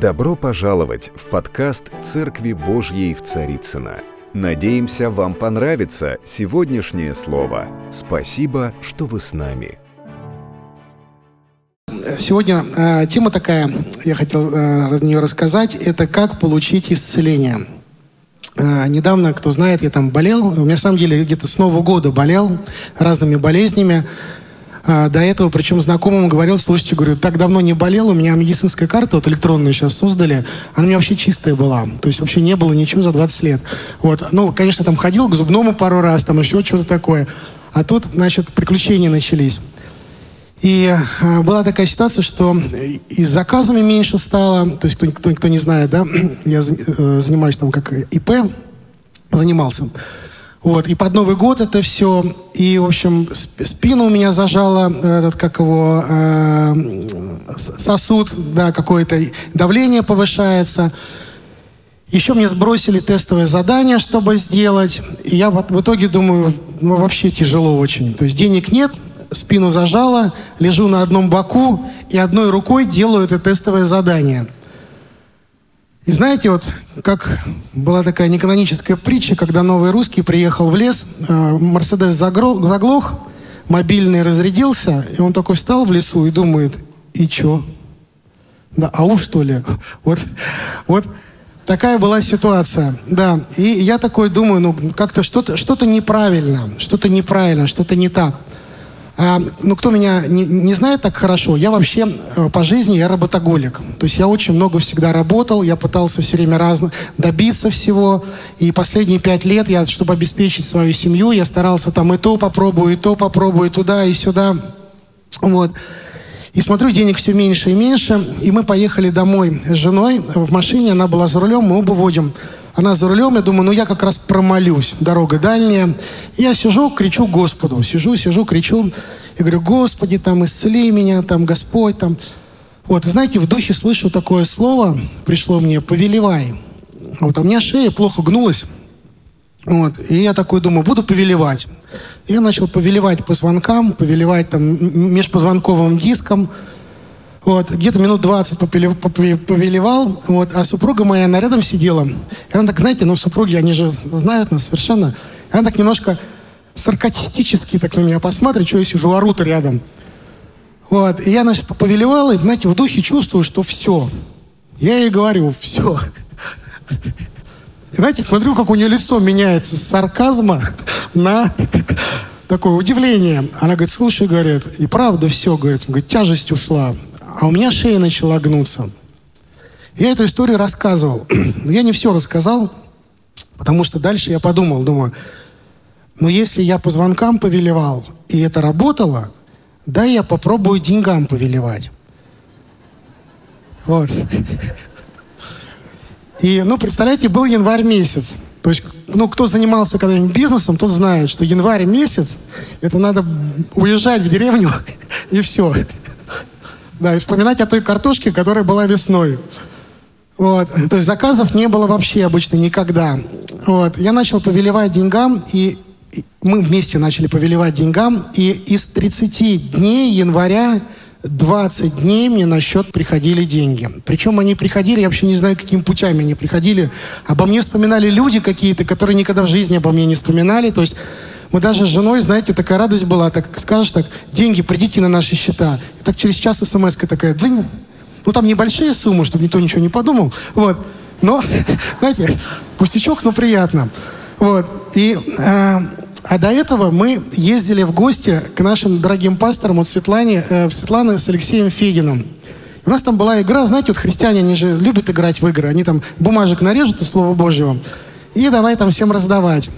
Добро пожаловать в подкаст «Церкви Божьей в Царицына. Надеемся, вам понравится сегодняшнее слово. Спасибо, что вы с нами. Сегодня э, тема такая, я хотел э, на нее рассказать, это как получить исцеление. Э, недавно, кто знает, я там болел, у меня на самом деле где-то с Нового года болел разными болезнями. А, до этого, причем знакомому говорил, слушайте, говорю, так давно не болел, у меня медицинская карта, вот электронную сейчас создали, она у меня вообще чистая была, то есть вообще не было ничего за 20 лет. Вот, ну, конечно, там ходил к зубному пару раз, там еще что-то такое, а тут, значит, приключения начались. И э, была такая ситуация, что и с заказами меньше стало, то есть кто, кто, кто не знает, да, я э, занимаюсь там как ИП, занимался. Вот, и под Новый год это все. И, в общем, спину у меня зажало, этот, как его, э, сосуд, да, какое-то давление повышается. Еще мне сбросили тестовое задание, чтобы сделать. И я вот в итоге думаю, ну, вообще тяжело очень. То есть денег нет, спину зажало, лежу на одном боку и одной рукой делаю это тестовое задание. И знаете, вот как была такая неканоническая притча, когда новый русский приехал в лес, э, Мерседес заглох, мобильный разрядился, и он такой встал в лесу и думает, и чё? Да, ау что ли? Вот, вот такая была ситуация, да. И я такой думаю, ну как-то что-то что неправильно, что-то неправильно, что-то не так. А, ну, кто меня не, не знает так хорошо, я вообще э, по жизни я работоголик. То есть я очень много всегда работал, я пытался все время разно, добиться всего. И последние пять лет я, чтобы обеспечить свою семью, я старался там и то попробую, и то попробую, и туда, и сюда. Вот. И смотрю, денег все меньше и меньше. И мы поехали домой с женой в машине, она была за рулем, мы оба водим она за рулем, я думаю, ну я как раз промолюсь, дорога дальняя. Я сижу, кричу Господу, сижу, сижу, кричу. И говорю, Господи, там, исцели меня, там, Господь, там. Вот, знаете, в духе слышу такое слово, пришло мне, повелевай. Вот, а у меня шея плохо гнулась. Вот, и я такой думаю, буду повелевать. Я начал повелевать по звонкам, повелевать там межпозвонковым диском, вот, где-то минут 20 повелевал, вот, а супруга моя, она рядом сидела. И она так, знаете, ну, супруги, они же знают нас совершенно. И она так немножко саркастически так на меня посмотрит, что я сижу, ору-то рядом. Вот, и я, значит, повелевал, и, знаете, в духе чувствую, что все. Я ей говорю, все. И, знаете, смотрю, как у нее лицо меняется с сарказма на такое удивление. Она говорит, слушай, говорит, и правда все, говорит, тяжесть ушла а у меня шея начала гнуться. Я эту историю рассказывал. Но я не все рассказал, потому что дальше я подумал, думаю, ну если я по звонкам повелевал, и это работало, да я попробую деньгам повелевать. Вот. И, ну, представляете, был январь месяц. То есть, ну, кто занимался когда-нибудь бизнесом, тот знает, что январь месяц, это надо уезжать в деревню, и все. Да, и вспоминать о той картошке, которая была весной. Вот. То есть заказов не было вообще обычно никогда. Вот. Я начал повелевать деньгам, и мы вместе начали повелевать деньгам, и из 30 дней января 20 дней мне на счет приходили деньги. Причем они приходили, я вообще не знаю, какими путями они приходили. Обо мне вспоминали люди какие-то, которые никогда в жизни обо мне не вспоминали. То есть мы даже с женой, знаете, такая радость была, так скажешь так, деньги, придите на наши счета. И так через час смс такая, дзынь. Ну, там небольшие суммы, чтобы никто ничего не подумал. Вот. Но, знаете, пустячок, но приятно. Вот. И, э, а до этого мы ездили в гости к нашим дорогим пасторам, вот Светлане, э, Светлане с Алексеем Фегиным. У нас там была игра, знаете, вот христиане, они же любят играть в игры. Они там бумажек нарежут из Слова Божьего. И давай там всем раздавать.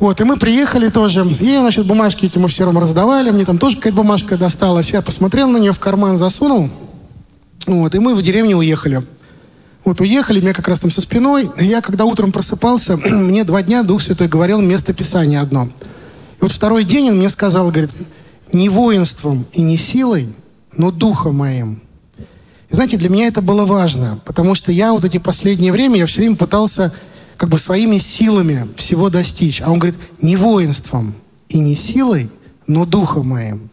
Вот, и мы приехали тоже, и, значит, бумажки эти мы все равно раздавали, мне там тоже какая-то бумажка досталась, я посмотрел на нее, в карман засунул, вот, и мы в деревню уехали. Вот, уехали, меня как раз там со спиной, я когда утром просыпался, мне два дня Дух Святой говорил место Писания одно. И вот второй день он мне сказал, говорит, не воинством и не силой, но духом моим. И знаете, для меня это было важно, потому что я вот эти последние время, я все время пытался как бы своими силами всего достичь. А он говорит, не воинством и не силой, но духом моим.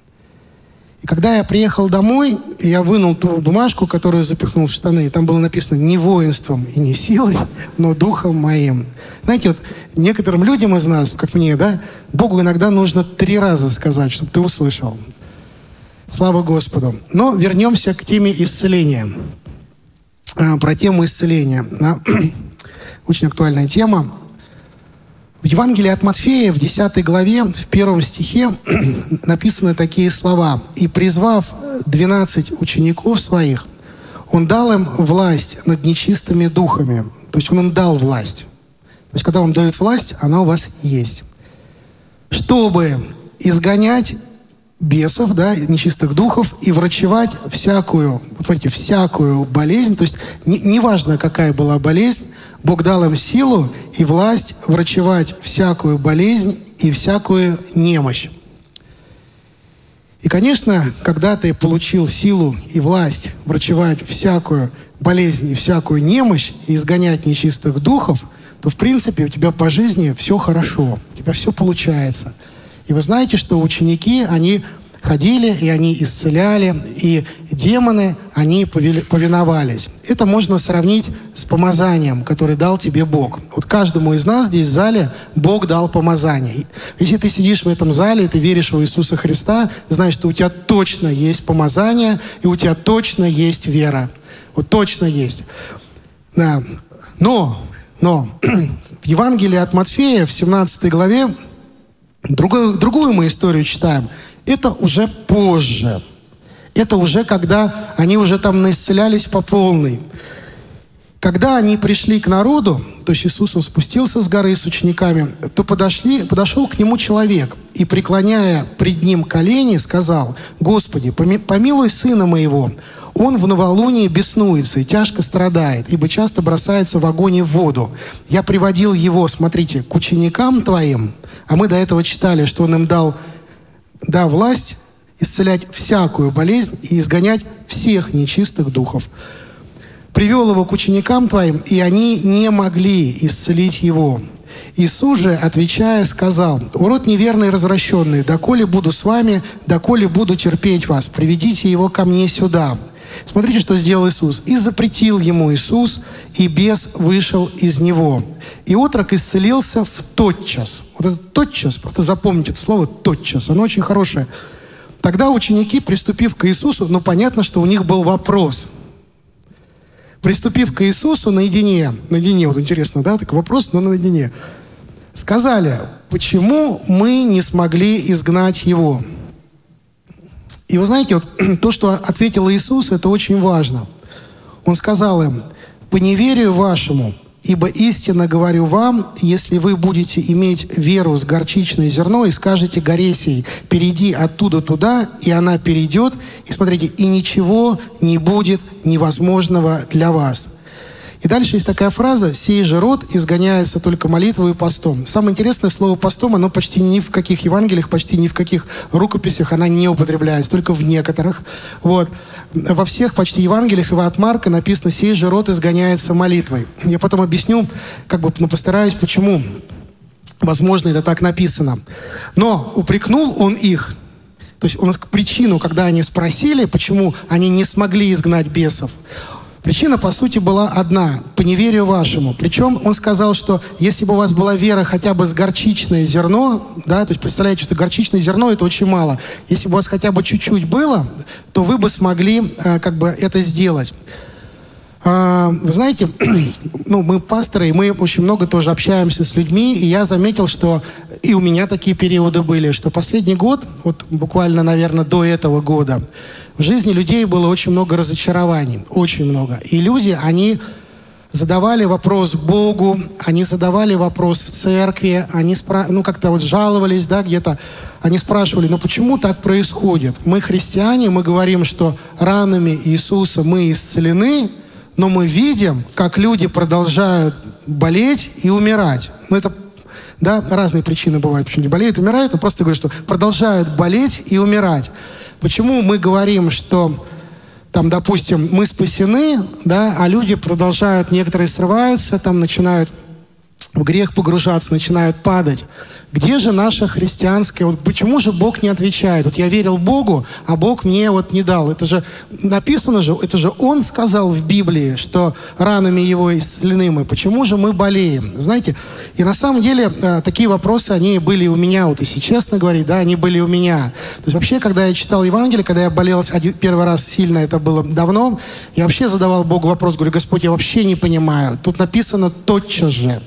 И когда я приехал домой, я вынул ту бумажку, которую запихнул в штаны, и там было написано «не воинством и не силой, но духом моим». Знаете, вот некоторым людям из нас, как мне, да, Богу иногда нужно три раза сказать, чтобы ты услышал. Слава Господу. Но вернемся к теме исцеления. А, про тему исцеления. Очень актуальная тема. В Евангелии от Матфея в 10 главе, в первом стихе написаны такие слова. «И призвав 12 учеников своих, он дал им власть над нечистыми духами». То есть он им дал власть. То есть когда вам дают власть, она у вас есть. Чтобы изгонять бесов, да, нечистых духов и врачевать всякую, вот смотрите, всякую болезнь. То есть неважно, не какая была болезнь, Бог дал им силу и власть врачевать всякую болезнь и всякую немощь. И, конечно, когда ты получил силу и власть врачевать всякую болезнь и всякую немощь и изгонять нечистых духов, то, в принципе, у тебя по жизни все хорошо, у тебя все получается. И вы знаете, что ученики, они ходили, и они исцеляли, и демоны, они повиновались. Это можно сравнить с помазанием, которое дал тебе Бог. Вот каждому из нас здесь в зале Бог дал помазание. Если ты сидишь в этом зале, и ты веришь в Иисуса Христа, знаешь, что у тебя точно есть помазание, и у тебя точно есть вера. Вот точно есть. Да. Но, но в Евангелии от Матфея в 17 главе другую, другую мы историю читаем – это уже позже. Это уже когда они уже там наисцелялись по полной. Когда они пришли к народу, то есть Иисус он спустился с горы с учениками, то подошли, подошел к нему человек и, преклоняя пред ним колени, сказал, «Господи, помилуй сына моего, он в новолуние беснуется и тяжко страдает, ибо часто бросается в огонь и в воду. Я приводил его, смотрите, к ученикам твоим, а мы до этого читали, что он им дал да, власть исцелять всякую болезнь и изгонять всех нечистых духов. Привел его к ученикам твоим, и они не могли исцелить его. Иисус же, отвечая, сказал, «Урод неверный и развращенный, доколе буду с вами, доколе буду терпеть вас, приведите его ко мне сюда». Смотрите, что сделал Иисус. «И запретил ему Иисус, и бес вышел из него. И отрок исцелился в тотчас». Вот это «тотчас», просто запомните это слово «тотчас», оно очень хорошее. Тогда ученики, приступив к Иисусу, ну, понятно, что у них был вопрос. Приступив к Иисусу наедине, наедине, вот интересно, да, такой вопрос, но наедине, сказали, почему мы не смогли изгнать его? И вы знаете, вот то, что ответил Иисус, это очень важно. Он сказал им, по неверию вашему, ибо истинно говорю вам, если вы будете иметь веру с горчичное зерно и скажете горе сей, перейди оттуда туда, и она перейдет, и смотрите, и ничего не будет невозможного для вас. И дальше есть такая фраза «Сей же род изгоняется только молитвой и постом». Самое интересное слово «постом», оно почти ни в каких Евангелиях, почти ни в каких рукописях она не употребляется, только в некоторых. Вот. Во всех почти Евангелиях и от Марка написано «Сей же род изгоняется молитвой». Я потом объясню, как бы, ну, постараюсь, почему. Возможно, это так написано. Но упрекнул он их – то есть он причину, когда они спросили, почему они не смогли изгнать бесов, Причина, по сути, была одна – по неверию вашему. Причем он сказал, что если бы у вас была вера хотя бы с горчичное зерно, да, то есть представляете, что горчичное зерно – это очень мало. Если бы у вас хотя бы чуть-чуть было, то вы бы смогли э, как бы это сделать. А, вы знаете, ну, мы пасторы, и мы очень много тоже общаемся с людьми, и я заметил, что и у меня такие периоды были, что последний год, вот буквально, наверное, до этого года, в жизни людей было очень много разочарований, очень много. И люди, они задавали вопрос Богу, они задавали вопрос в церкви, они спра... ну как-то вот жаловались, да, где-то. Они спрашивали, ну почему так происходит? Мы христиане, мы говорим, что ранами Иисуса мы исцелены, но мы видим, как люди продолжают болеть и умирать. Ну это да, разные причины бывают, почему они болеют, умирают, но просто говорю, что продолжают болеть и умирать. Почему мы говорим, что там, допустим, мы спасены, да, а люди продолжают, некоторые срываются, там начинают в грех погружаться, начинают падать. Где же наша христианская... Вот почему же Бог не отвечает? Вот я верил Богу, а Бог мне вот не дал. Это же написано же, это же Он сказал в Библии, что ранами Его исцелены мы. Почему же мы болеем? Знаете, и на самом деле э, такие вопросы, они были у меня, вот если честно говорить, да, они были у меня. То есть вообще, когда я читал Евангелие, когда я болел один, первый раз сильно, это было давно, я вообще задавал Богу вопрос, говорю, Господь, я вообще не понимаю. Тут написано тотчас же.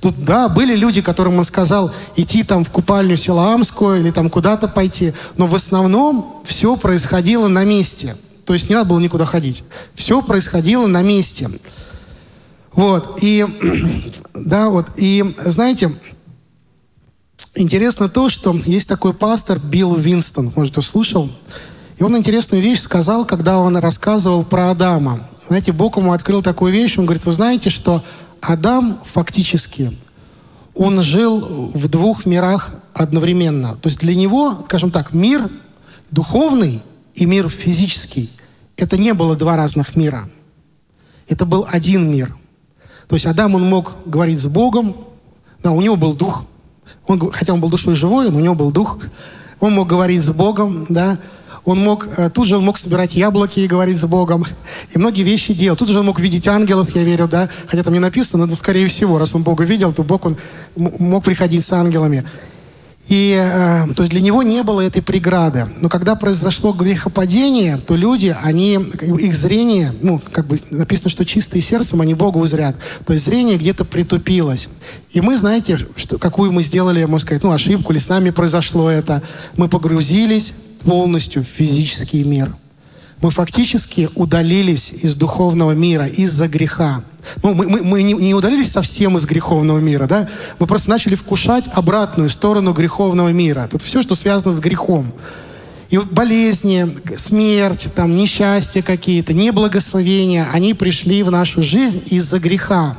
Тут, да, были люди, которым он сказал идти там в купальню Силаамскую или там куда-то пойти, но в основном все происходило на месте. То есть не надо было никуда ходить. Все происходило на месте. Вот, и, да, вот, и, знаете, интересно то, что есть такой пастор Билл Винстон, может, кто слушал, и он интересную вещь сказал, когда он рассказывал про Адама. Знаете, Бог ему открыл такую вещь, он говорит, вы знаете, что Адам фактически, он жил в двух мирах одновременно. То есть для него, скажем так, мир духовный и мир физический, это не было два разных мира. Это был один мир. То есть Адам, он мог говорить с Богом, да, у него был дух, он, хотя он был душой живой, но у него был дух, он мог говорить с Богом, да, он мог, э, тут же он мог собирать яблоки и говорить с Богом. И многие вещи делал. Тут же он мог видеть ангелов, я верю, да. Хотя там не написано, но скорее всего, раз он Бога видел, то Бог он мог приходить с ангелами. И э, то есть для него не было этой преграды. Но когда произошло грехопадение, то люди, они, их зрение, ну, как бы написано, что чистые сердцем, они Бога узрят. То есть зрение где-то притупилось. И мы, знаете, что, какую мы сделали, можно сказать, ну, ошибку, или с нами произошло это. Мы погрузились полностью в физический мир. Мы фактически удалились из духовного мира из-за греха. Ну, мы, мы, мы не, удалились совсем из греховного мира, да? Мы просто начали вкушать обратную сторону греховного мира. Тут все, что связано с грехом. И вот болезни, смерть, там, несчастья какие-то, неблагословения, они пришли в нашу жизнь из-за греха.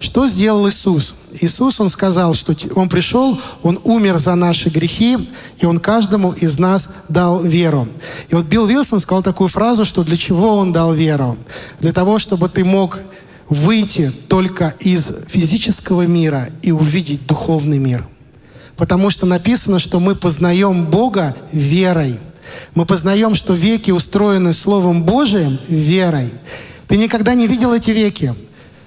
Что сделал Иисус? Иисус, Он сказал, что Он пришел, Он умер за наши грехи, и Он каждому из нас дал веру. И вот Билл Вилсон сказал такую фразу, что для чего Он дал веру? Для того, чтобы ты мог выйти только из физического мира и увидеть духовный мир. Потому что написано, что мы познаем Бога верой. Мы познаем, что веки устроены Словом Божиим верой. Ты никогда не видел эти веки.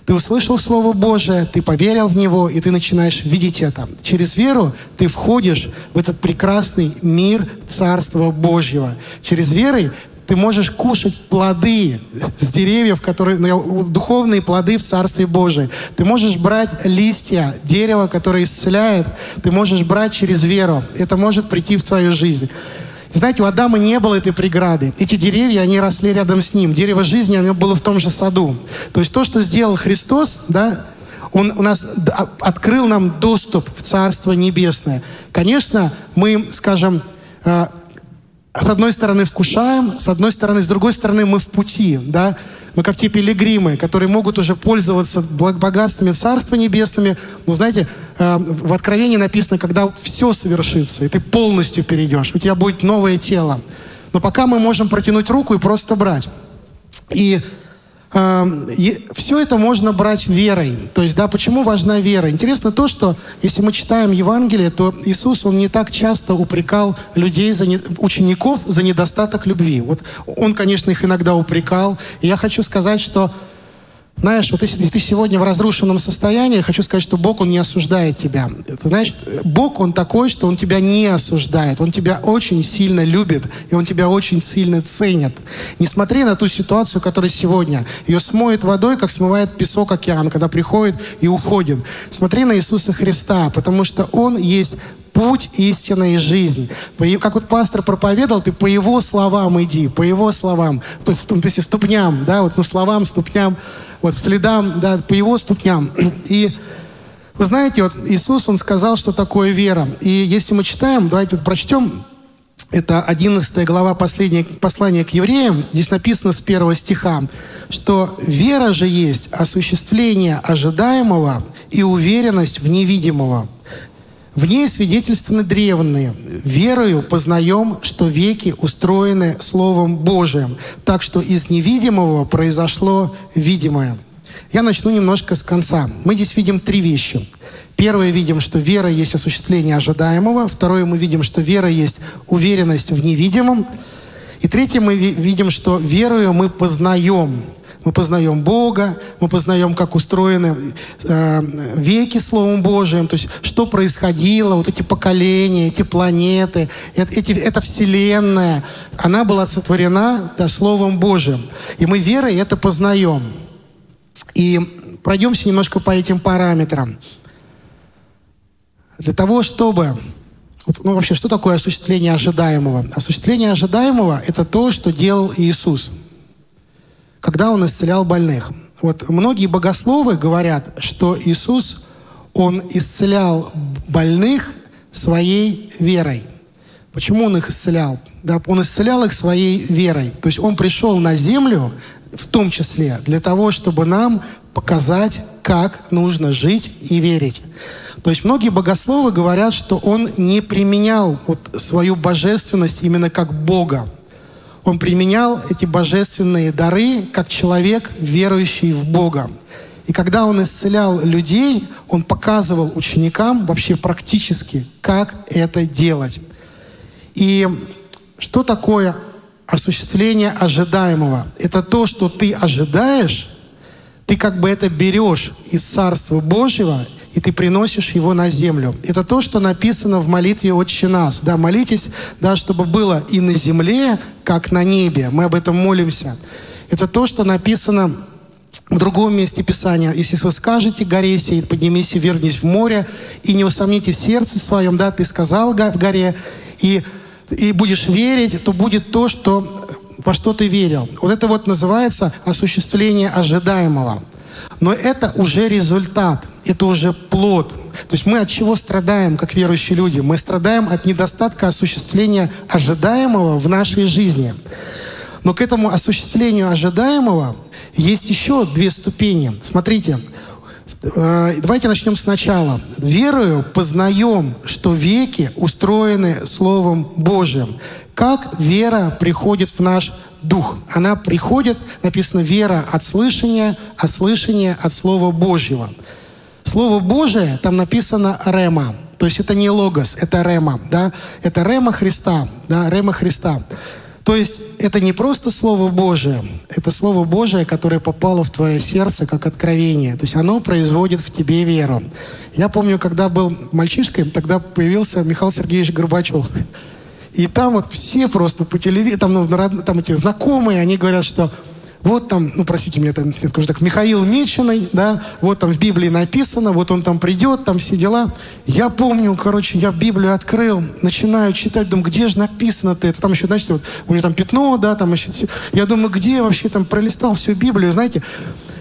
Ты услышал Слово Божие, ты поверил в него, и ты начинаешь видеть это. Через веру ты входишь в этот прекрасный мир Царства Божьего. Через веру ты можешь кушать плоды с деревьев, которые, ну, духовные плоды в Царстве Божьем. Ты можешь брать листья дерева, которое исцеляет. Ты можешь брать через веру. Это может прийти в твою жизнь. Знаете, у Адама не было этой преграды. Эти деревья, они росли рядом с ним. Дерево жизни, оно было в том же саду. То есть то, что сделал Христос, да, он у нас открыл нам доступ в Царство Небесное. Конечно, мы, скажем, э, с одной стороны вкушаем, с одной стороны, с другой стороны мы в пути, да. Мы как те пилигримы, которые могут уже пользоваться богатствами Царства Небесными. Но знаете, э, в Откровении написано, когда все совершится, и ты полностью перейдешь, у тебя будет новое тело. Но пока мы можем протянуть руку и просто брать. И все это можно брать верой. То есть, да, почему важна вера? Интересно то, что если мы читаем Евангелие, то Иисус, Он не так часто упрекал людей, за не, учеников за недостаток любви. Вот Он, конечно, их иногда упрекал. И я хочу сказать, что знаешь, вот если ты сегодня в разрушенном состоянии, хочу сказать, что Бог, Он не осуждает тебя. Ты знаешь, Бог, Он такой, что Он тебя не осуждает. Он тебя очень сильно любит, и Он тебя очень сильно ценит. Не смотри на ту ситуацию, которая сегодня. Ее смоет водой, как смывает песок океан, когда приходит и уходит. Смотри на Иисуса Христа, потому что Он есть путь, истина и жизнь. Как вот пастор проповедовал, ты по его словам иди, по его словам, по ступням, да, вот по словам, ступням, вот следам, да, по его ступням. И вы знаете, вот Иисус, Он сказал, что такое вера. И если мы читаем, давайте вот прочтем, это 11 глава послания к евреям, здесь написано с первого стиха, что вера же есть осуществление ожидаемого и уверенность в невидимого. В ней свидетельствованы древние. Верою познаем, что веки устроены Словом Божиим, так что из невидимого произошло видимое. Я начну немножко с конца. Мы здесь видим три вещи. Первое видим, что вера есть осуществление ожидаемого. Второе мы видим, что вера есть уверенность в невидимом. И третье мы видим, что верою мы познаем мы познаем Бога, мы познаем, как устроены э, веки Словом Божиим, то есть что происходило, вот эти поколения, эти планеты, эти, эта Вселенная, она была сотворена да, Словом Божиим. И мы верой это познаем. И пройдемся немножко по этим параметрам. Для того, чтобы... Ну, вообще, что такое осуществление ожидаемого? Осуществление ожидаемого – это то, что делал Иисус – когда он исцелял больных. Вот многие богословы говорят, что Иисус, он исцелял больных своей верой. Почему он их исцелял? Да, он исцелял их своей верой. То есть он пришел на землю, в том числе, для того, чтобы нам показать, как нужно жить и верить. То есть многие богословы говорят, что он не применял вот свою божественность именно как Бога. Он применял эти божественные дары как человек, верующий в Бога. И когда он исцелял людей, он показывал ученикам вообще практически, как это делать. И что такое осуществление ожидаемого? Это то, что ты ожидаешь, ты как бы это берешь из Царства Божьего и ты приносишь его на землю. Это то, что написано в молитве «Отче нас». Да, молитесь, да, чтобы было и на земле, как на небе. Мы об этом молимся. Это то, что написано в другом месте Писания. Если вы скажете горе сей, поднимись и вернись в море, и не усомните в сердце своем, да, ты сказал в горе, и, и будешь верить, то будет то, что, во что ты верил. Вот это вот называется осуществление ожидаемого. Но это уже результат, это уже плод. То есть мы от чего страдаем, как верующие люди? Мы страдаем от недостатка осуществления ожидаемого в нашей жизни. Но к этому осуществлению ожидаемого есть еще две ступени. Смотрите, э, давайте начнем сначала. Верою познаем, что веки устроены Словом Божьим. Как вера приходит в наш дух. Она приходит, написано, вера от слышания, а слышание от Слова Божьего. Слово Божие, там написано «рема». То есть это не логос, это рема, да? Это рема Христа, да, рема Христа. То есть это не просто Слово Божие, это Слово Божие, которое попало в твое сердце как откровение. То есть оно производит в тебе веру. Я помню, когда был мальчишкой, тогда появился Михаил Сергеевич Горбачев. И там вот все просто по телевизору, там, ну, там эти знакомые, они говорят, что вот там, ну, простите меня, там, я скажу так, Михаил Меченый, да, вот там в Библии написано, вот он там придет, там все дела. Я помню, короче, я Библию открыл, начинаю читать, думаю, где же написано-то это? Там еще, значит, вот у него там пятно, да, там еще... Я думаю, где вообще там пролистал всю Библию, знаете,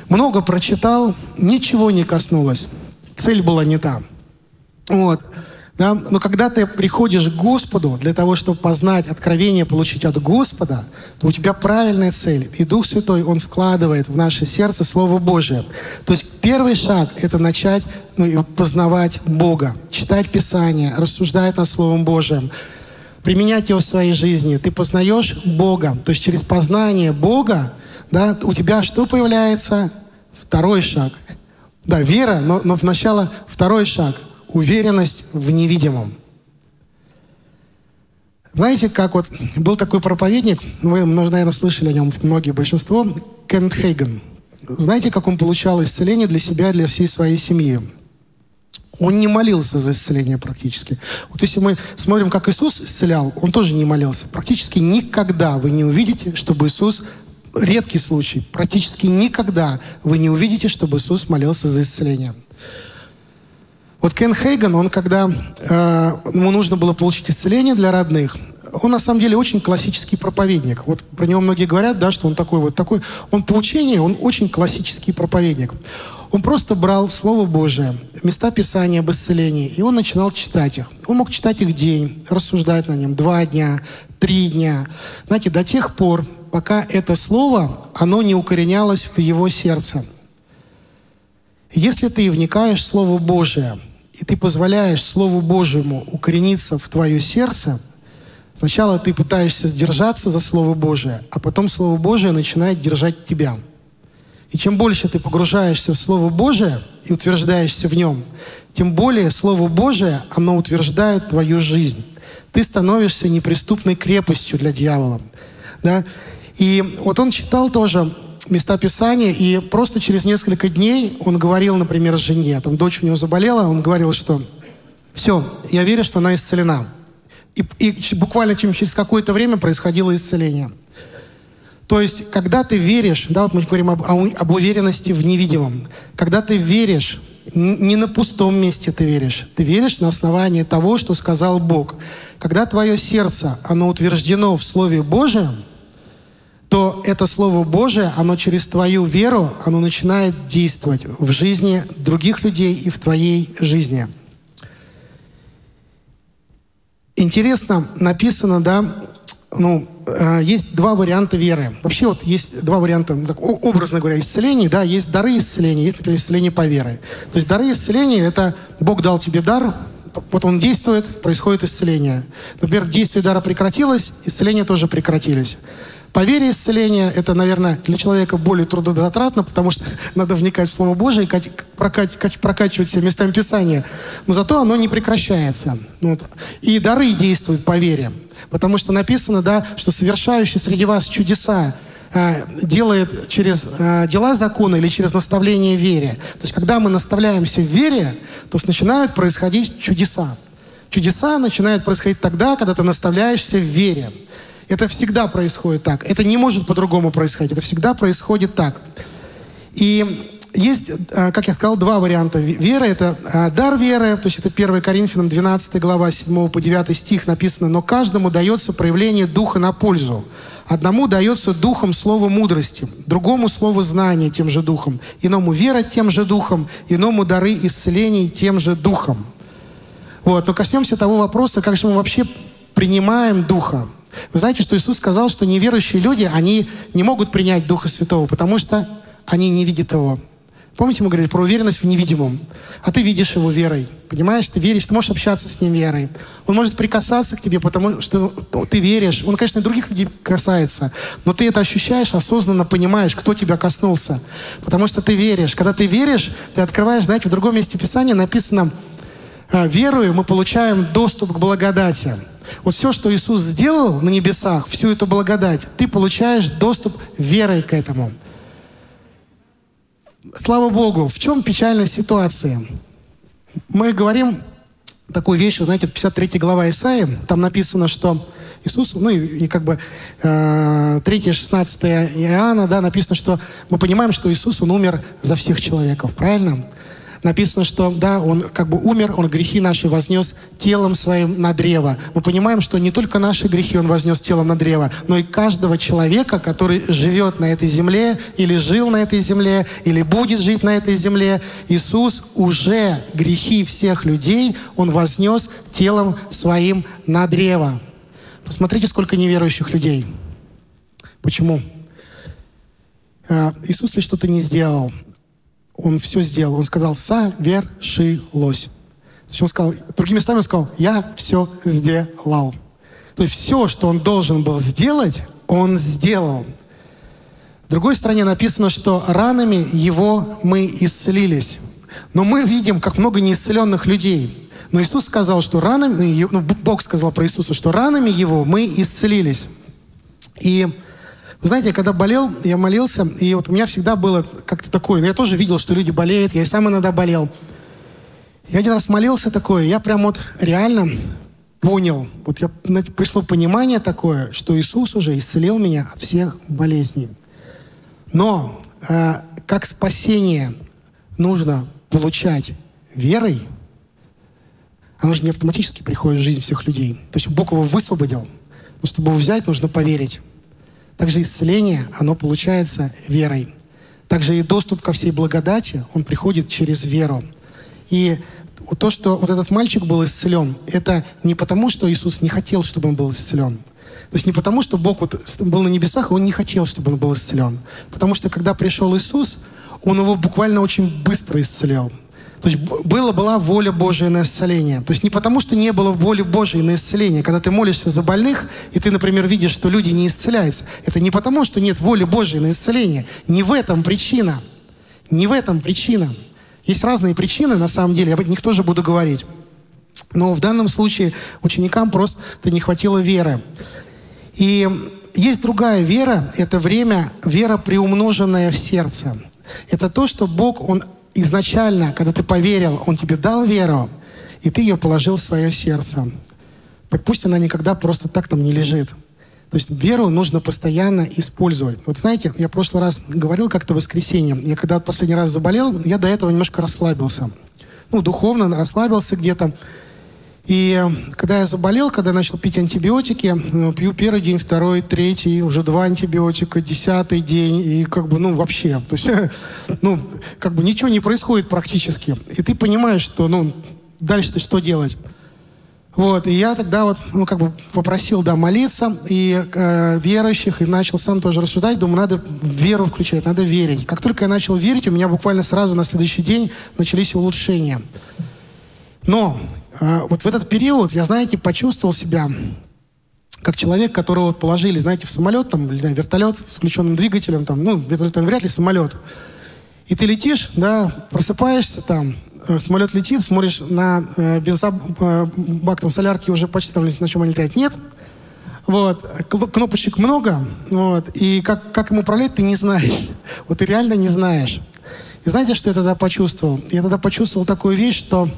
много прочитал, ничего не коснулось. Цель была не та. Вот. Да? Но когда ты приходишь к Господу для того, чтобы познать откровение, получить от Господа, то у тебя правильная цель. И Дух Святой, Он вкладывает в наше сердце Слово Божие. То есть первый шаг – это начать ну, познавать Бога, читать Писание, рассуждать над Словом Божиим, применять его в своей жизни. Ты познаешь Бога. То есть через познание Бога да, у тебя что появляется? Второй шаг. Да, вера, но, но сначала второй шаг – уверенность в невидимом. Знаете, как вот был такой проповедник, вы, наверное, слышали о нем многие, большинство, Кеннет Хейген. Знаете, как он получал исцеление для себя, для всей своей семьи? Он не молился за исцеление практически. Вот если мы смотрим, как Иисус исцелял, он тоже не молился. Практически никогда вы не увидите, чтобы Иисус редкий случай, практически никогда вы не увидите, чтобы Иисус молился за исцеление. Вот Кен Хейган, он когда э, ему нужно было получить исцеление для родных, он на самом деле очень классический проповедник. Вот про него многие говорят, да, что он такой вот такой. Он по учению, он очень классический проповедник. Он просто брал Слово Божие, места Писания об исцелении, и он начинал читать их. Он мог читать их день, рассуждать на нем два дня, три дня. Знаете, до тех пор, пока это Слово, оно не укоренялось в его сердце. Если ты вникаешь в Слово Божие – и ты позволяешь Слову Божьему укорениться в твое сердце, сначала ты пытаешься сдержаться за Слово Божие, а потом Слово Божие начинает держать тебя. И чем больше ты погружаешься в Слово Божие и утверждаешься в нем, тем более Слово Божие, оно утверждает твою жизнь. Ты становишься неприступной крепостью для дьявола. Да? И вот он читал тоже места Писания, и просто через несколько дней он говорил, например, жене, там дочь у него заболела, он говорил, что все, я верю, что она исцелена. И, и буквально через какое-то время происходило исцеление. То есть, когда ты веришь, да, вот мы говорим об, об уверенности в невидимом, когда ты веришь, не на пустом месте ты веришь, ты веришь на основании того, что сказал Бог. Когда твое сердце, оно утверждено в Слове Божьем, то это Слово Божие, оно через твою веру, оно начинает действовать в жизни других людей и в твоей жизни. Интересно написано, да, ну, э, есть два варианта веры. Вообще вот есть два варианта, так, образно говоря, исцелений, да, есть дары исцеления, есть, например, исцеление по вере. То есть дары исцеления – это Бог дал тебе дар, вот он действует, происходит исцеление. Например, действие дара прекратилось, исцеление тоже прекратились. По вере исцеление – это, наверное, для человека более трудозатратно, потому что надо вникать в Слово Божие прокачивать, прокачивать все местами Писания. Но зато оно не прекращается. Вот. И дары действуют по вере. Потому что написано, да, что совершающий среди вас чудеса э, делает через э, дела закона или через наставление вере. То есть, когда мы наставляемся в вере, то начинают происходить чудеса. Чудеса начинают происходить тогда, когда ты наставляешься в вере. Это всегда происходит так. Это не может по-другому происходить. Это всегда происходит так. И есть, э, как я сказал, два варианта веры. Это э, дар веры, то есть это 1 Коринфянам 12 глава 7 по 9 стих написано, «Но каждому дается проявление Духа на пользу. Одному дается Духом слово мудрости, другому слово знания тем же Духом, иному вера тем же Духом, иному дары исцелений тем же Духом». Вот, но коснемся того вопроса, как же мы вообще принимаем Духа. Вы знаете, что Иисус сказал, что неверующие люди, они не могут принять Духа Святого, потому что они не видят Его. Помните, мы говорили про уверенность в невидимом? А ты видишь его верой. Понимаешь, ты веришь, ты можешь общаться с ним верой. Он может прикасаться к тебе, потому что ты веришь. Он, конечно, и других людей касается, но ты это ощущаешь, осознанно понимаешь, кто тебя коснулся. Потому что ты веришь. Когда ты веришь, ты открываешь, знаете, в другом месте Писания написано, «А, верую, мы получаем доступ к благодати. Вот все, что Иисус сделал на небесах, всю эту благодать, ты получаешь доступ верой к этому. Слава Богу, в чем печальная ситуация? Мы говорим такую вещь, вы знаете, 53 глава Исаии, там написано, что Иисус, ну и, и как бы э, 3 16 Иоанна, да, написано, что мы понимаем, что Иисус, Он умер за всех человеков, правильно? Написано, что да, он как бы умер, он грехи наши вознес телом своим на древо. Мы понимаем, что не только наши грехи он вознес телом на древо, но и каждого человека, который живет на этой земле, или жил на этой земле, или будет жить на этой земле, Иисус уже грехи всех людей он вознес телом своим на древо. Посмотрите, сколько неверующих людей. Почему? А, Иисус ли что-то не сделал? Он все сделал. Он сказал, совершилось. То он сказал, другими словами он сказал, я все сделал. То есть все, что он должен был сделать, он сделал. В другой стороне написано, что ранами его мы исцелились. Но мы видим, как много неисцеленных людей. Но Иисус сказал, что ранами, ну, Бог сказал про Иисуса, что ранами его мы исцелились. И вы знаете, когда болел, я молился, и вот у меня всегда было как-то такое, но я тоже видел, что люди болеют, я и сам иногда болел. Я один раз молился такое, я прям вот реально понял, вот я, пришло понимание такое, что Иисус уже исцелил меня от всех болезней. Но э, как спасение нужно получать верой, оно же не автоматически приходит в жизнь всех людей. То есть Бог его высвободил, но чтобы его взять, нужно поверить. Также исцеление, оно получается верой. Также и доступ ко всей благодати, он приходит через веру. И то, что вот этот мальчик был исцелен, это не потому, что Иисус не хотел, чтобы он был исцелен. То есть не потому, что Бог вот был на небесах, и он не хотел, чтобы он был исцелен. Потому что когда пришел Иисус, он его буквально очень быстро исцелял. То есть была, была воля Божия на исцеление. То есть не потому, что не было воли Божией на исцеление. Когда ты молишься за больных, и ты, например, видишь, что люди не исцеляются, это не потому, что нет воли Божией на исцеление. Не в этом причина. Не в этом причина. Есть разные причины, на самом деле, об них тоже буду говорить. Но в данном случае ученикам просто не хватило веры. И есть другая вера, это время, вера, приумноженная в сердце. Это то, что Бог, Он изначально, когда ты поверил, Он тебе дал веру, и ты ее положил в свое сердце. Так пусть она никогда просто так там не лежит. То есть веру нужно постоянно использовать. Вот знаете, я в прошлый раз говорил как-то в воскресенье, я когда последний раз заболел, я до этого немножко расслабился. Ну, духовно расслабился где-то. И когда я заболел, когда я начал пить антибиотики, ну, пью первый день, второй, третий, уже два антибиотика, десятый день, и как бы, ну, вообще, то есть, ну, как бы ничего не происходит практически. И ты понимаешь, что, ну, дальше-то что делать? Вот, и я тогда вот, ну, как бы попросил, да, молиться, и э, верующих, и начал сам тоже рассуждать, думаю, надо веру включать, надо верить. Как только я начал верить, у меня буквально сразу на следующий день начались улучшения. Но э, вот в этот период я, знаете, почувствовал себя как человек, которого положили, знаете, в самолет, там, или вертолет с включенным двигателем, там, ну, вертолет, вряд ли самолет. И ты летишь, да, просыпаешься там, э, самолет летит, смотришь на э, бензобак, э, там, солярки уже почти там, на чем они летают, нет. Вот, кнопочек много, вот, и как, как им управлять, ты не знаешь. Вот ты реально не знаешь. И знаете, что я тогда почувствовал? Я тогда почувствовал такую вещь, что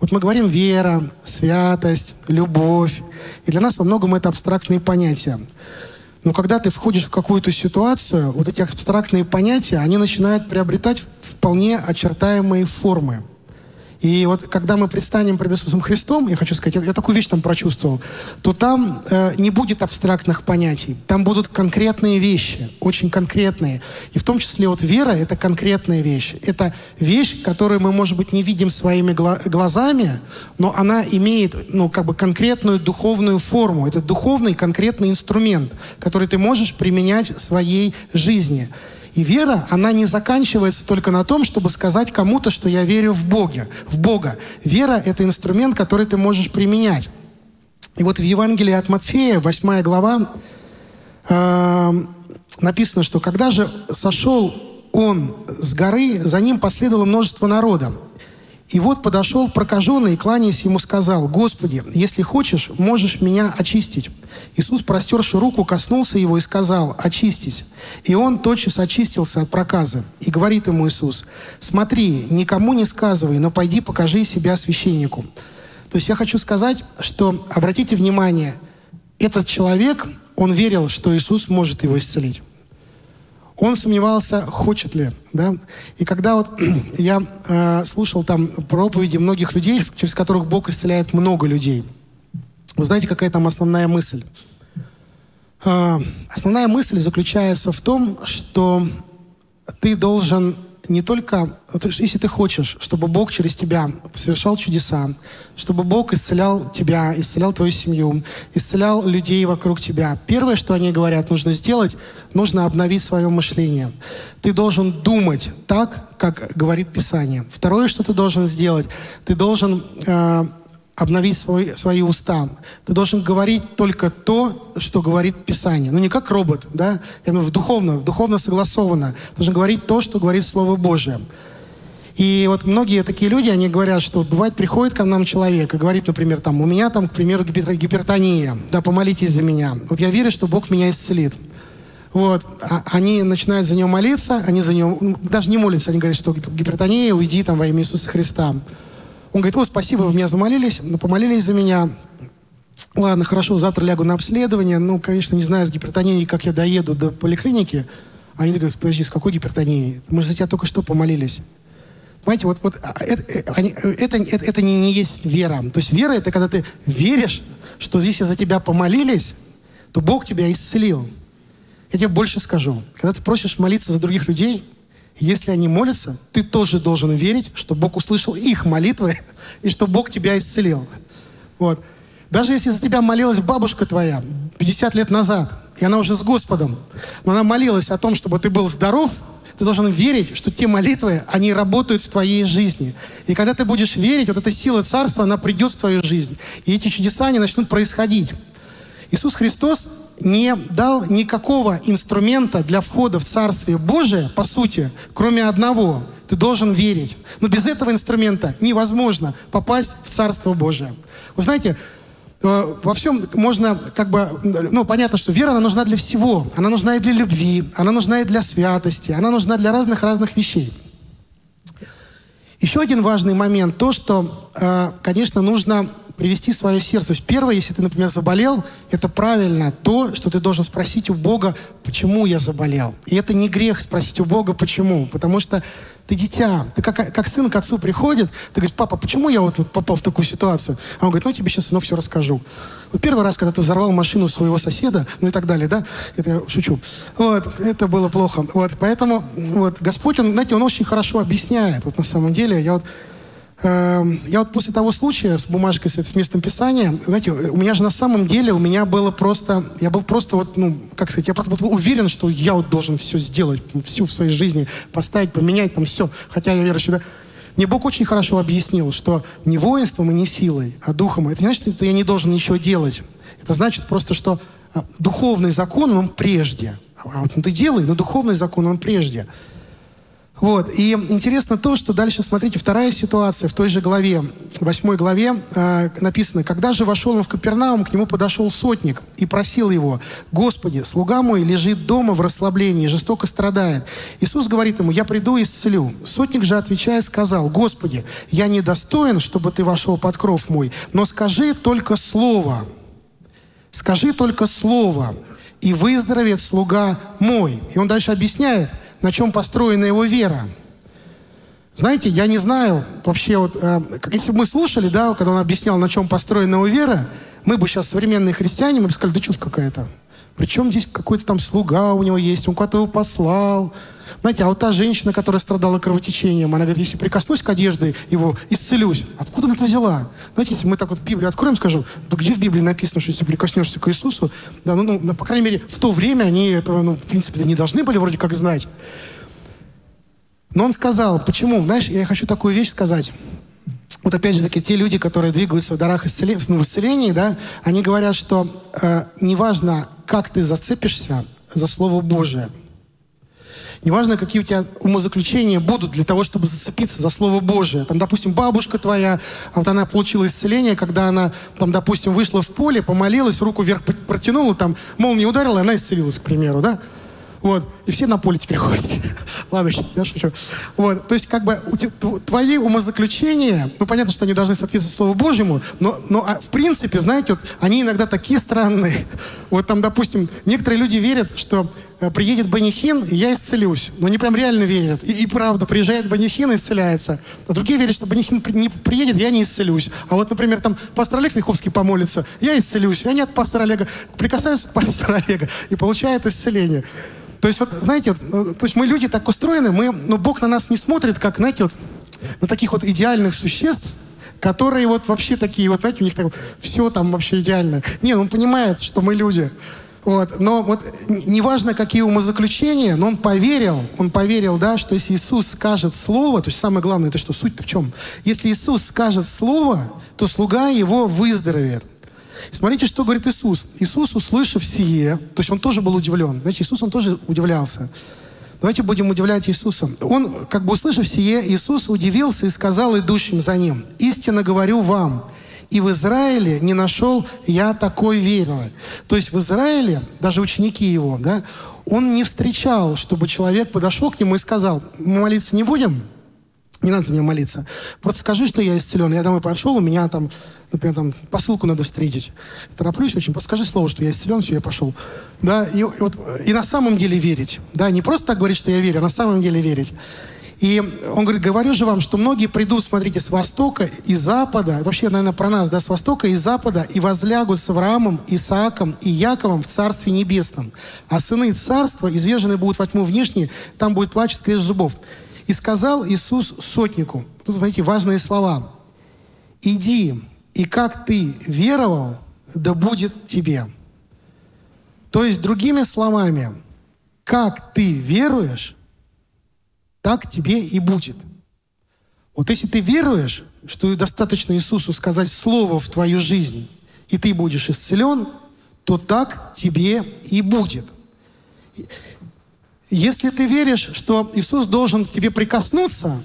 вот мы говорим вера, святость, любовь. И для нас во многом это абстрактные понятия. Но когда ты входишь в какую-то ситуацию, вот эти абстрактные понятия, они начинают приобретать вполне очертаемые формы. И вот когда мы предстанем пред Иисусом Христом, я хочу сказать, я, такую вещь там прочувствовал, то там э, не будет абстрактных понятий, там будут конкретные вещи, очень конкретные. И в том числе вот вера — это конкретная вещь. Это вещь, которую мы, может быть, не видим своими гла глазами, но она имеет, ну, как бы конкретную духовную форму. Это духовный конкретный инструмент, который ты можешь применять в своей жизни. И вера, она не заканчивается только на том, чтобы сказать кому-то, что я верю в Бога. В Бога. Вера — это инструмент, который ты можешь применять. И вот в Евангелии от Матфея, 8 глава, э, написано, что когда же сошел он с горы, за ним последовало множество народа. И вот подошел прокаженный и, кланяясь ему, сказал, «Господи, если хочешь, можешь меня очистить». Иисус, простерши руку, коснулся его и сказал, «Очистись». И он тотчас очистился от проказа. И говорит ему Иисус, «Смотри, никому не сказывай, но пойди покажи себя священнику». То есть я хочу сказать, что, обратите внимание, этот человек, он верил, что Иисус может его исцелить. Он сомневался, хочет ли, да. И когда вот я э, слушал там проповеди многих людей, через которых Бог исцеляет много людей, вы знаете, какая там основная мысль? Э, основная мысль заключается в том, что ты должен не только, если ты хочешь, чтобы Бог через тебя совершал чудеса, чтобы Бог исцелял тебя, исцелял твою семью, исцелял людей вокруг тебя, первое, что они говорят, нужно сделать, нужно обновить свое мышление. Ты должен думать так, как говорит Писание. Второе, что ты должен сделать, ты должен э, обновить свой, свои уста. Ты должен говорить только то, что говорит Писание. Ну, не как робот, да? Я думаю, в духовно, духовно согласованно. Ты должен говорить то, что говорит Слово Божие. И вот многие такие люди, они говорят, что бывает, приходит к нам человек и говорит, например, там, у меня там, к примеру, гипертония, да, помолитесь за меня. Вот я верю, что Бог меня исцелит. Вот, а они начинают за него молиться, они за него, ну, даже не молятся, они говорят, что гипертония, уйди там во имя Иисуса Христа. Он говорит, о, спасибо, вы меня замолились, ну, помолились за меня. Ладно, хорошо, завтра лягу на обследование. Ну, конечно, не знаю, с гипертонией, как я доеду до поликлиники. Они говорят, подожди, с какой гипертонией? Мы же за тебя только что помолились. Понимаете, вот, вот а, это, э, э, это, это, это не, не есть вера. То есть вера — это когда ты веришь, что если за тебя помолились, то Бог тебя исцелил. Я тебе больше скажу. Когда ты просишь молиться за других людей, если они молятся, ты тоже должен верить, что Бог услышал их молитвы и что Бог тебя исцелил. Вот. Даже если за тебя молилась бабушка твоя 50 лет назад, и она уже с Господом, но она молилась о том, чтобы ты был здоров, ты должен верить, что те молитвы, они работают в твоей жизни. И когда ты будешь верить, вот эта сила царства, она придет в твою жизнь. И эти чудеса, они начнут происходить. Иисус Христос не дал никакого инструмента для входа в Царствие Божие, по сути, кроме одного. Ты должен верить. Но без этого инструмента невозможно попасть в Царство Божие. Вы знаете, э, во всем можно как бы, ну, понятно, что вера, она нужна для всего. Она нужна и для любви, она нужна и для святости, она нужна для разных-разных вещей. Еще один важный момент, то, что, э, конечно, нужно привести свое сердце. То есть первое, если ты, например, заболел, это правильно то, что ты должен спросить у Бога, почему я заболел. И это не грех спросить у Бога, почему. Потому что ты дитя. Ты как, как сын к отцу приходит, ты говоришь, папа, почему я вот, попал в такую ситуацию? А он говорит, ну, тебе сейчас, сынок, все расскажу. Вот первый раз, когда ты взорвал машину своего соседа, ну и так далее, да, это я шучу. Вот, это было плохо. Вот, поэтому, вот, Господь, он, знаете, он очень хорошо объясняет. Вот на самом деле, я вот я вот после того случая с бумажкой, с, с местом писания, знаете, у меня же на самом деле, у меня было просто, я был просто вот, ну, как сказать, я просто был уверен, что я вот должен все сделать, всю в своей жизни поставить, поменять там все. Хотя я верующий, да. Мне Бог очень хорошо объяснил, что не воинством и не силой, а духом. Это не значит, что я не должен ничего делать. Это значит просто, что а, духовный закон, он прежде. А вот ну, ты делай, но духовный закон, он прежде. Вот. И интересно то, что дальше, смотрите, вторая ситуация в той же главе, восьмой главе э, написано, «Когда же вошел он в Капернаум, к нему подошел сотник и просил его, «Господи, слуга мой лежит дома в расслаблении, жестоко страдает». Иисус говорит ему, «Я приду и исцелю». Сотник же, отвечая, сказал, «Господи, я не достоин, чтобы ты вошел под кров мой, но скажи только слово». Скажи только слово, и выздоровеет слуга мой. И он дальше объясняет – на чем построена его вера. Знаете, я не знаю, вообще вот, э, если бы мы слушали, да, когда он объяснял, на чем построена его вера, мы бы сейчас современные христиане, мы бы сказали, да чушь какая-то. Причем здесь какой-то там слуга у него есть, он куда-то его послал. Знаете, а вот та женщина, которая страдала кровотечением, она говорит, если прикоснусь к одежде его, исцелюсь. Откуда она это взяла? Знаете, если мы так вот в Библию откроем, скажем, да где в Библии написано, что если прикоснешься к Иисусу, да, ну, ну, по крайней мере, в то время они этого, ну, в принципе, не должны были вроде как знать. Но он сказал, почему? Знаешь, я хочу такую вещь сказать. Вот опять же таки, те люди, которые двигаются в дарах исцеления, в исцелении, да, они говорят, что э, неважно, как ты зацепишься за Слово Божие – Неважно, какие у тебя умозаключения будут для того, чтобы зацепиться за Слово Божие. Там, допустим, бабушка твоя, а вот она получила исцеление, когда она, там, допустим, вышла в поле, помолилась, руку вверх протянула, там, молния ударила, и она исцелилась, к примеру, да? Вот. И все на поле теперь ходят. Ладно, я шучу. Вот. То есть, как бы, твои умозаключения, ну, понятно, что они должны соответствовать Слову Божьему, но, но а, в принципе, знаете, вот, они иногда такие странные. Вот там, допустим, некоторые люди верят, что э, приедет Банихин, и я исцелюсь. Но они прям реально верят. И, и правда, приезжает Банихин и исцеляется. А другие верят, что Банихин не приедет, я не исцелюсь. А вот, например, там пастор Олег Лиховский помолится, я исцелюсь. И они от пастора Олега прикасаются к пастору Олега и получают исцеление. То есть, вот, знаете, ну, то есть мы люди так устроены, мы, ну, Бог на нас не смотрит, как, знаете, вот, на таких вот идеальных существ, которые вот вообще такие, вот, знаете, у них так все там вообще идеально. Не, он понимает, что мы люди. Вот, но вот неважно, какие умозаключения, но он поверил, он поверил, да, что если Иисус скажет слово, то есть самое главное, это что, суть-то в чем? Если Иисус скажет слово, то слуга его выздоровеет. Смотрите, что говорит Иисус. Иисус, услышав сие, то есть он тоже был удивлен. Знаете, Иисус, он тоже удивлялся. Давайте будем удивлять Иисуса. Он, как бы услышав сие, Иисус удивился и сказал идущим за ним, «Истинно говорю вам, и в Израиле не нашел я такой веры». То есть в Израиле, даже ученики его, да, он не встречал, чтобы человек подошел к нему и сказал, мы молиться не будем, не надо за меня молиться. Просто скажи, что я исцелен. Я домой пошел, у меня там, например, там посылку надо встретить. Тороплюсь очень. Просто скажи слово, что я исцелен, все, я пошел. Да, и, и, вот, и на самом деле верить. Да, не просто так говорить, что я верю, а на самом деле верить. И он говорит, говорю же вам, что многие придут, смотрите, с востока и запада, вообще, наверное, про нас, да, с востока и запада, и возлягут с Авраамом, Исааком и Яковом в Царстве Небесном. А сыны Царства извержены будут во тьму внешней, там будет плач и скрежет зубов. И сказал Иисус сотнику, тут, смотрите, важные слова. «Иди и как ты веровал, да будет тебе. То есть, другими словами, как ты веруешь, так тебе и будет. Вот если ты веруешь, что достаточно Иисусу сказать слово в твою жизнь, и ты будешь исцелен, то так тебе и будет. Если ты веришь, что Иисус должен к тебе прикоснуться,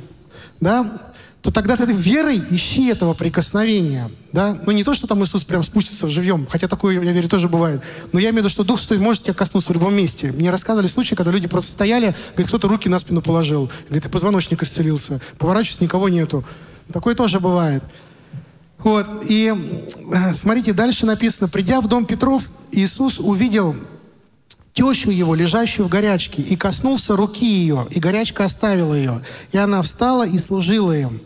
да, то тогда ты верой ищи этого прикосновения. Да? Ну, не то, что там Иисус прям спустится в живьем, хотя такое, я верю, тоже бывает. Но я имею в виду, что Дух Святой может тебя коснуться в любом месте. Мне рассказывали случаи, когда люди просто стояли, говорит, кто-то руки на спину положил, говорит, и позвоночник исцелился. Поворачиваюсь, никого нету. Такое тоже бывает. Вот, и э, смотрите, дальше написано, придя в дом Петров, Иисус увидел тещу его, лежащую в горячке, и коснулся руки ее, и горячка оставила ее. И она встала и служила им.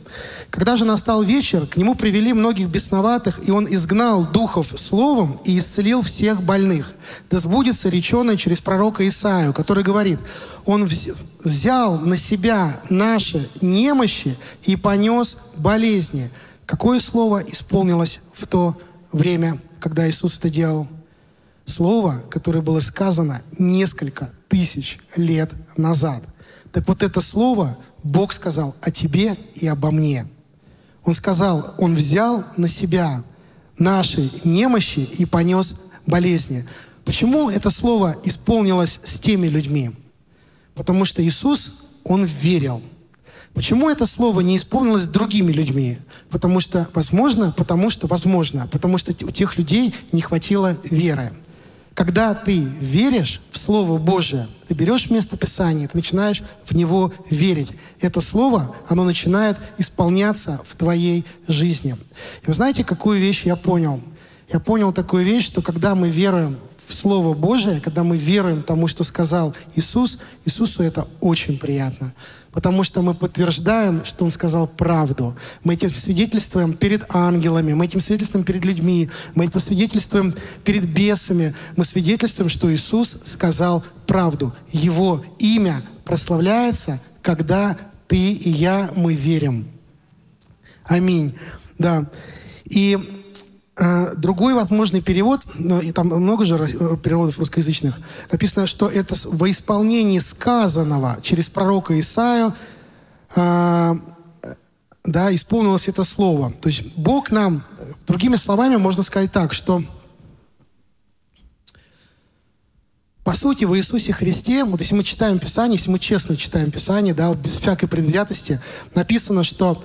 Когда же настал вечер, к нему привели многих бесноватых, и он изгнал духов словом и исцелил всех больных. Да сбудется реченое через пророка Исаию, который говорит, он взял на себя наши немощи и понес болезни. Какое слово исполнилось в то время, когда Иисус это делал? Слово, которое было сказано несколько тысяч лет назад. Так вот это слово Бог сказал о тебе и обо мне. Он сказал, Он взял на себя наши немощи и понес болезни. Почему это слово исполнилось с теми людьми? Потому что Иисус, Он верил. Почему это слово не исполнилось другими людьми? Потому что, возможно, потому что, возможно, потому что у тех людей не хватило веры. Когда ты веришь в Слово Божие, ты берешь место Писания, ты начинаешь в него верить. Это Слово, оно начинает исполняться в твоей жизни. И вы знаете, какую вещь я понял? Я понял такую вещь, что когда мы веруем в Слово Божие, когда мы веруем тому, что сказал Иисус, Иисусу это очень приятно. Потому что мы подтверждаем, что Он сказал правду. Мы этим свидетельствуем перед ангелами, мы этим свидетельствуем перед людьми, мы это свидетельствуем перед бесами. Мы свидетельствуем, что Иисус сказал правду. Его имя прославляется, когда ты и я, мы верим. Аминь. Да. И другой возможный перевод, ну, и там много же э, переводов русскоязычных, написано, что это во исполнении сказанного через пророка Исаию, э, да, исполнилось это слово. То есть Бог нам, другими словами, можно сказать так, что по сути, в Иисусе Христе, вот если мы читаем Писание, если мы честно читаем Писание, да, без всякой предвзятости, написано, что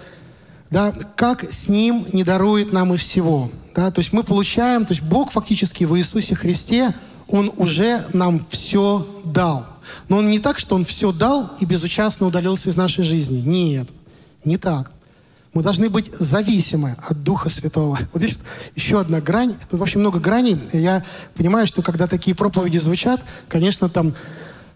да, как с Ним не дарует нам и всего. Да? То есть мы получаем, то есть Бог фактически в Иисусе Христе, Он уже нам все дал. Но Он не так, что Он все дал и безучастно удалился из нашей жизни. Нет, не так. Мы должны быть зависимы от Духа Святого. Вот здесь еще одна грань. Тут вообще много граней. Я понимаю, что когда такие проповеди звучат, конечно, там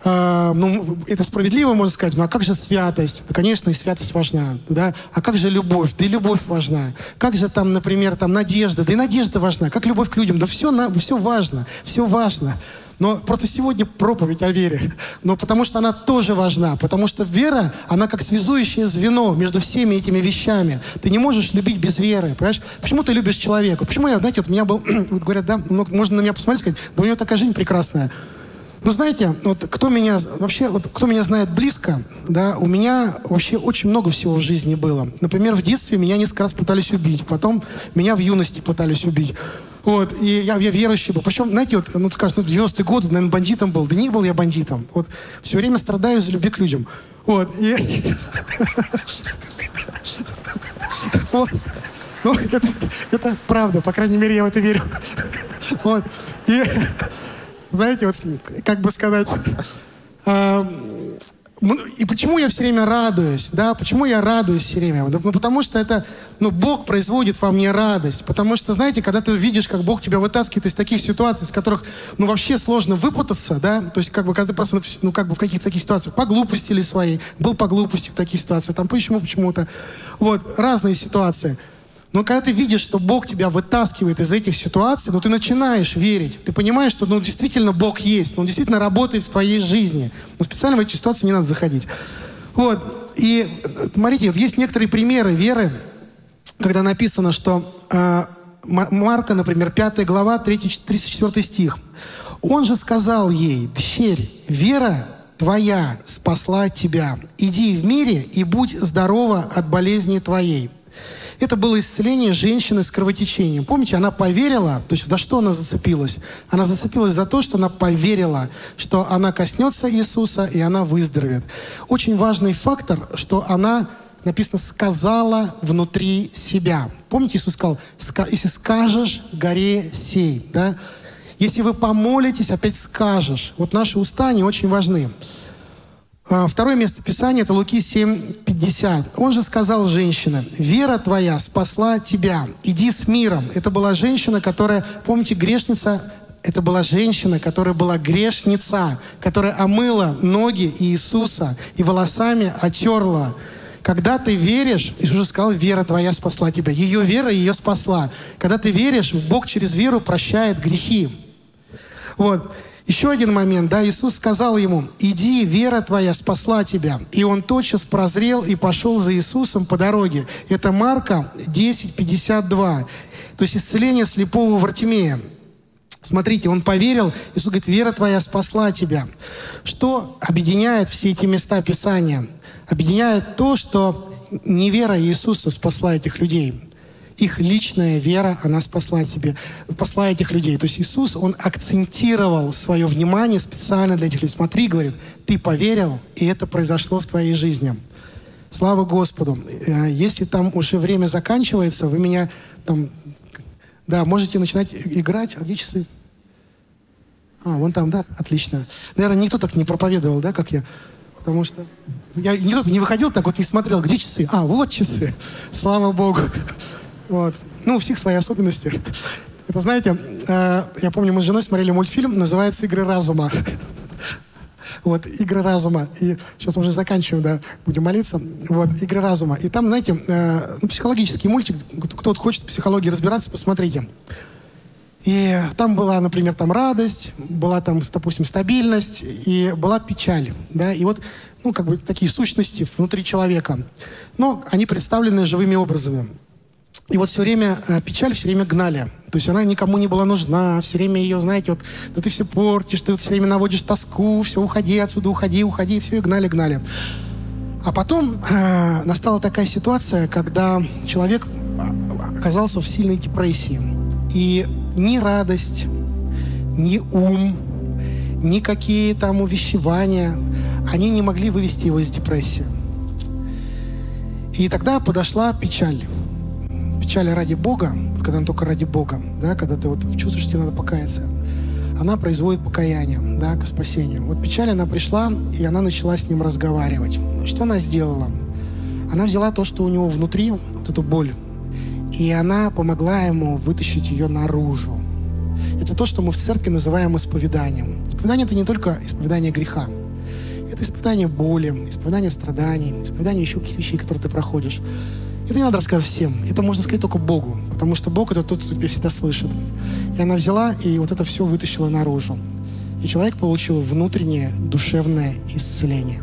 э, ну, это справедливо, можно сказать, ну а как же святость? Да, конечно, и святость важна, да? А как же любовь? Да и любовь важна. Как же там, например, там надежда? Да и надежда важна. Как любовь к людям? Да все, на, все важно, все важно. Но просто сегодня проповедь о вере. Но потому что она тоже важна. Потому что вера, она как связующее звено между всеми этими вещами. Ты не можешь любить без веры. Понимаешь? Почему ты любишь человека? Почему я, знаете, вот у меня был, вот говорят, да, ну, можно на меня посмотреть сказать, да у него такая жизнь прекрасная. Ну, знаете, вот кто меня, вообще, вот кто меня знает близко, да, у меня вообще очень много всего в жизни было. Например, в детстве меня несколько раз пытались убить, потом меня в юности пытались убить. Вот, и я, я верующий был. Причем, знаете, вот, ну, скажешь, ну, 90-е годы, наверное, бандитом был. Да не был я бандитом. Вот, все время страдаю из-за любви к людям. Вот, и... Вот. Ну, это, это правда, по крайней мере, я в это верю. Вот. И знаете, вот как бы сказать, э, и почему я все время радуюсь, да, почему я радуюсь все время? Ну, потому что это, ну, Бог производит во мне радость. Потому что, знаете, когда ты видишь, как Бог тебя вытаскивает из таких ситуаций, из которых, ну, вообще сложно выпутаться, да, то есть, как бы, когда ты просто, ну, как бы в каких-то таких ситуациях, по глупости или своей, был по глупости в таких ситуациях, там, почему, почему-то, вот, разные ситуации – но когда ты видишь, что Бог тебя вытаскивает из этих ситуаций, ну ты начинаешь верить. Ты понимаешь, что ну, действительно Бог есть, он действительно работает в твоей жизни. Но специально в эти ситуации не надо заходить. Вот. И смотрите, вот есть некоторые примеры веры, когда написано, что э, Марка, например, 5 глава, 3, 34 стих. Он же сказал ей, «Дщерь, вера твоя спасла тебя. Иди в мире и будь здорова от болезни твоей». Это было исцеление женщины с кровотечением. Помните, она поверила, то есть за что она зацепилась? Она зацепилась за то, что она поверила, что она коснется Иисуса, и она выздоровеет. Очень важный фактор, что она написано, сказала внутри себя. Помните, Иисус сказал, если скажешь горе сей, да? Если вы помолитесь, опять скажешь. Вот наши уста, они очень важны. А, второе место Писания – это Луки 7:50. Он же сказал женщина, «Вера твоя спасла тебя, иди с миром». Это была женщина, которая, помните, грешница, это была женщина, которая была грешница, которая омыла ноги Иисуса и волосами отерла. Когда ты веришь, Иисус сказал, вера твоя спасла тебя. Ее вера ее спасла. Когда ты веришь, Бог через веру прощает грехи. Вот. Еще один момент, да, Иисус сказал ему, иди, вера твоя спасла тебя. И он тотчас прозрел и пошел за Иисусом по дороге. Это Марка 10:52. То есть исцеление слепого Вартимея. Смотрите, он поверил, Иисус говорит, вера твоя спасла тебя. Что объединяет все эти места Писания? Объединяет то, что не вера Иисуса спасла этих людей их личная вера, она спасла тебе, спасла этих людей. То есть Иисус, Он акцентировал свое внимание специально для этих людей. Смотри, говорит, ты поверил, и это произошло в твоей жизни. Слава Господу. Э, если там уже время заканчивается, вы меня там, да, можете начинать играть. А где часы? А, вон там, да? Отлично. Наверное, никто так не проповедовал, да, как я. Потому что я никто не выходил так вот, не смотрел, где часы. А, вот часы. Слава Богу. Вот. Ну, у всех свои особенности. Это, знаете, э, я помню, мы с женой смотрели мультфильм, называется «Игры разума». Вот, «Игры разума». И сейчас уже заканчиваем, да, будем молиться. Вот, «Игры разума». И там, знаете, э, ну, психологический мультик, кто-то хочет в психологии разбираться, посмотрите. И там была, например, там радость, была там, допустим, стабильность, и была печаль, да, и вот, ну, как бы такие сущности внутри человека. Но они представлены живыми образами. И вот все время э, печаль все время гнали. То есть она никому не была нужна, все время ее, знаете, вот, да ты все портишь, ты вот все время наводишь тоску, все, уходи отсюда, уходи, уходи, все, и гнали, гнали. А потом э, настала такая ситуация, когда человек оказался в сильной депрессии. И ни радость, ни ум, никакие там увещевания, они не могли вывести его из депрессии. И тогда подошла печаль печали ради Бога, когда она только ради Бога, да, когда ты вот чувствуешь, что тебе надо покаяться, она производит покаяние, да, к спасению. Вот печаль, она пришла, и она начала с ним разговаривать. Что она сделала? Она взяла то, что у него внутри, вот эту боль, и она помогла ему вытащить ее наружу. Это то, что мы в церкви называем исповеданием. Исповедание – это не только исповедание греха. Это исповедание боли, исповедание страданий, исповедание еще каких-то вещей, которые ты проходишь. Это не надо рассказывать всем. Это можно сказать только Богу. Потому что Бог это тот, кто тебя всегда слышит. И она взяла и вот это все вытащила наружу. И человек получил внутреннее душевное исцеление.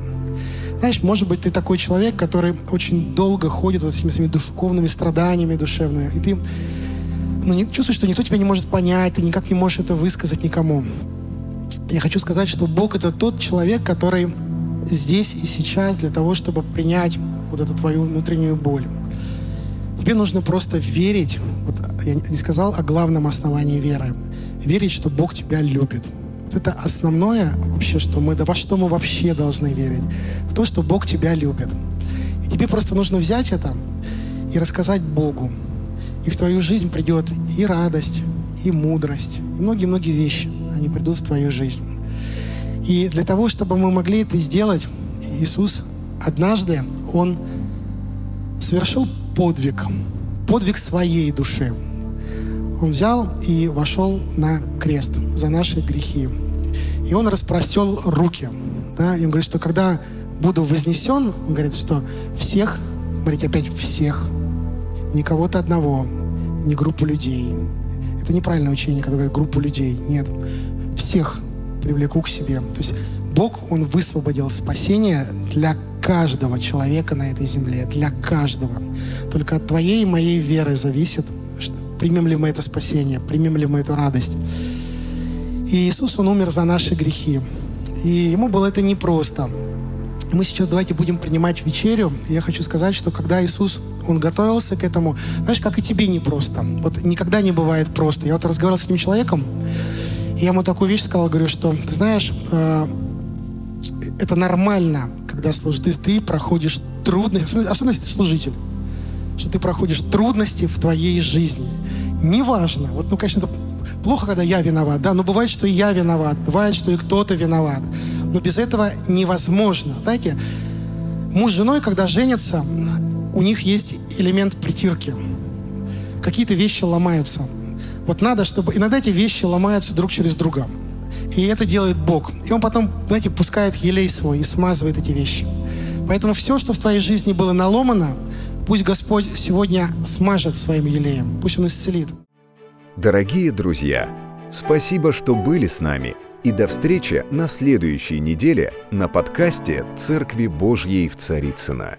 Знаешь, может быть, ты такой человек, который очень долго ходит вот с этими своими духовными страданиями душевными, и ты ну, не, чувствуешь, что никто тебя не может понять, ты никак не можешь это высказать никому. Я хочу сказать, что Бог — это тот человек, который здесь и сейчас для того, чтобы принять вот эту твою внутреннюю боль. Тебе нужно просто верить, вот я не сказал о главном основании веры, верить, что Бог тебя любит. Вот это основное вообще, что мы, во что мы вообще должны верить. В то, что Бог тебя любит. И тебе просто нужно взять это и рассказать Богу. И в твою жизнь придет и радость, и мудрость, и многие-многие вещи. Они придут в твою жизнь. И для того, чтобы мы могли это сделать, Иисус однажды, Он совершил подвиг, подвиг своей души. Он взял и вошел на крест за наши грехи. И он распростел руки. Да? И он говорит, что когда буду вознесен, он говорит, что всех, смотрите, опять всех, не кого-то одного, не группу людей. Это неправильное учение, когда говорят группу людей. Нет. Всех привлеку к себе. То есть Бог, Он высвободил спасение для каждого человека на этой земле, для каждого. Только от твоей и моей веры зависит, примем ли мы это спасение, примем ли мы эту радость. И Иисус, Он умер за наши грехи. И Ему было это непросто. Мы сейчас давайте будем принимать вечерю. Я хочу сказать, что когда Иисус, Он готовился к этому, знаешь, как и тебе непросто. Вот никогда не бывает просто. Я вот разговаривал с этим человеком, я ему такую вещь сказал, говорю, что, ты знаешь, э, это нормально, когда служишь. Ты, ты проходишь трудности, особенно если ты служитель, что ты проходишь трудности в твоей жизни. Неважно. Вот, ну, конечно, это плохо, когда я виноват, да, но бывает, что и я виноват, бывает, что и кто-то виноват. Но без этого невозможно. Знаете, муж с женой, когда женятся, у них есть элемент притирки. Какие-то вещи ломаются. Вот надо, чтобы... Иногда эти вещи ломаются друг через друга. И это делает Бог. И Он потом, знаете, пускает елей свой и смазывает эти вещи. Поэтому все, что в твоей жизни было наломано, пусть Господь сегодня смажет своим елеем. Пусть Он исцелит. Дорогие друзья, спасибо, что были с нами. И до встречи на следующей неделе на подкасте «Церкви Божьей в Царицына.